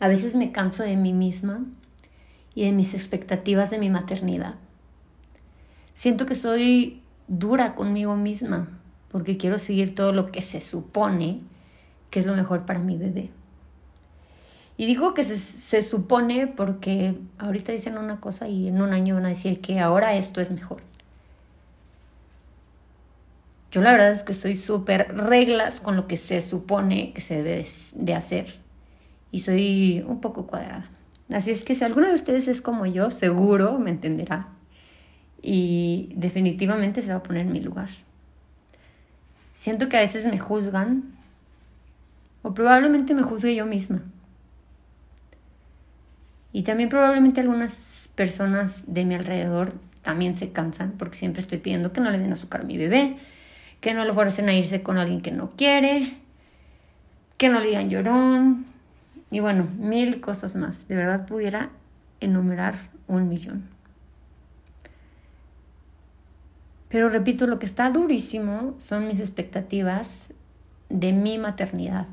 A veces me canso de mí misma y de mis expectativas de mi maternidad. Siento que soy dura conmigo misma porque quiero seguir todo lo que se supone que es lo mejor para mi bebé. Y digo que se, supone porque ahorita dicen una cosa y en un año van a decir que ahora esto es mejor. Yo la verdad es que soy súper reglas con lo que se supone que se debe de hacer. Y soy un poco cuadrada. Así es que si alguno de ustedes es como yo, seguro me entenderá. Y definitivamente se va a poner en mi lugar. Siento que a veces me juzgan. O probablemente me juzgue yo misma. Y también probablemente algunas personas de mi alrededor también se cansan porque siempre estoy pidiendo que no le den azúcar a mi bebé, que no lo fuercen a irse con alguien que no quiere, que no le digan llorón y bueno, mil cosas más. De verdad pudiera enumerar un millón. Pero repito, lo que está durísimo son mis expectativas de mi maternidad.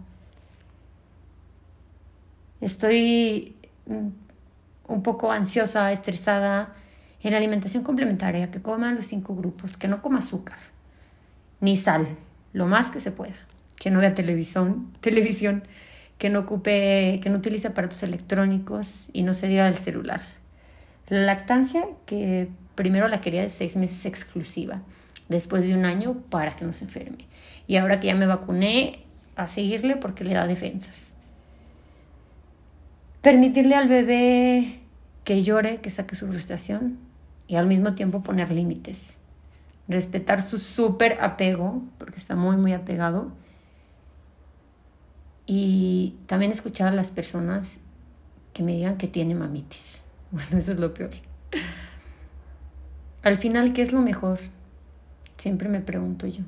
Estoy un poco ansiosa, estresada, en alimentación complementaria, que coma los cinco grupos, que no coma azúcar, ni sal, lo más que se pueda, que no vea televisión, televisión, que no ocupe, que no utilice aparatos electrónicos y no se diga el celular. La lactancia, que primero la quería de seis meses exclusiva, después de un año para que no se enferme. Y ahora que ya me vacuné, a seguirle porque le da defensas. Permitirle al bebé que llore, que saque su frustración y al mismo tiempo poner límites. Respetar su súper apego, porque está muy, muy apegado. Y también escuchar a las personas que me digan que tiene mamitis. Bueno, eso es lo peor. Al final, ¿qué es lo mejor? Siempre me pregunto yo.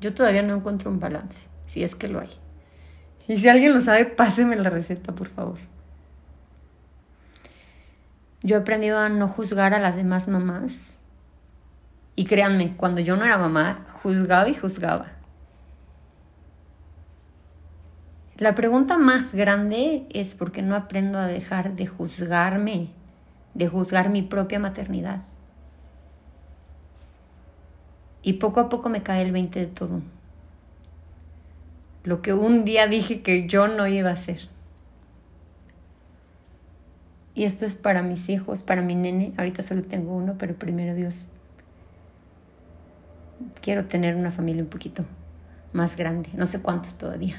Yo todavía no encuentro un balance, si es que lo hay. Y si alguien lo sabe, páseme la receta, por favor. Yo he aprendido a no juzgar a las demás mamás. Y créanme, cuando yo no era mamá, juzgaba y juzgaba. La pregunta más grande es por qué no aprendo a dejar de juzgarme, de juzgar mi propia maternidad. Y poco a poco me cae el 20 de todo lo que un día dije que yo no iba a hacer. Y esto es para mis hijos, para mi nene. Ahorita solo tengo uno, pero primero Dios. Quiero tener una familia un poquito más grande. No sé cuántos todavía.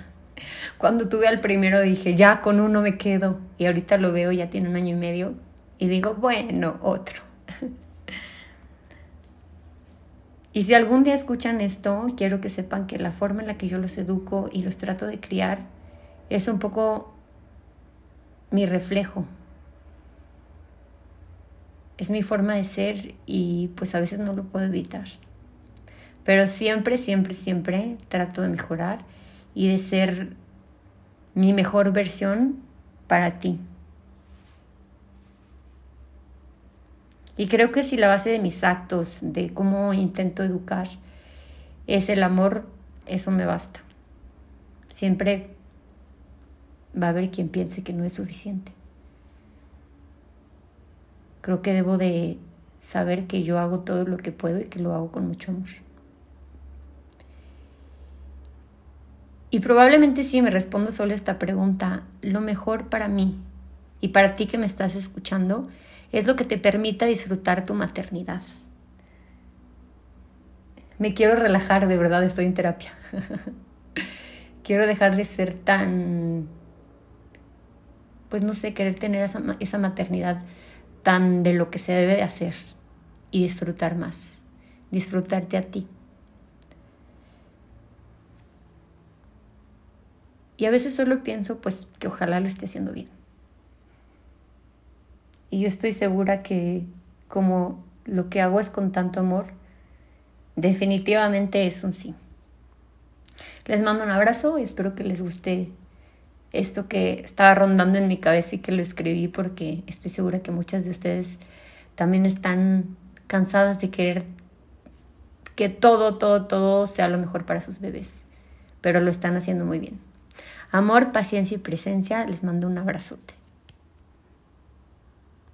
Cuando tuve al primero dije, ya con uno me quedo. Y ahorita lo veo, ya tiene un año y medio. Y digo, bueno, otro. Y si algún día escuchan esto, quiero que sepan que la forma en la que yo los educo y los trato de criar es un poco mi reflejo. Es mi forma de ser y pues a veces no lo puedo evitar. Pero siempre, siempre, siempre trato de mejorar y de ser mi mejor versión para ti. Y creo que si la base de mis actos, de cómo intento educar, es el amor, eso me basta. Siempre va a haber quien piense que no es suficiente. Creo que debo de saber que yo hago todo lo que puedo y que lo hago con mucho amor. Y probablemente si me respondo solo esta pregunta, lo mejor para mí y para ti que me estás escuchando es lo que te permita disfrutar tu maternidad. Me quiero relajar, de verdad estoy en terapia. quiero dejar de ser tan, pues no sé, querer tener esa, esa maternidad tan de lo que se debe de hacer y disfrutar más, disfrutarte a ti. Y a veces solo pienso pues que ojalá lo esté haciendo bien. Y yo estoy segura que como lo que hago es con tanto amor, definitivamente es un sí. Les mando un abrazo espero que les guste esto que estaba rondando en mi cabeza y que lo escribí porque estoy segura que muchas de ustedes también están cansadas de querer que todo, todo, todo sea lo mejor para sus bebés, pero lo están haciendo muy bien. Amor, paciencia y presencia. Les mando un abrazote.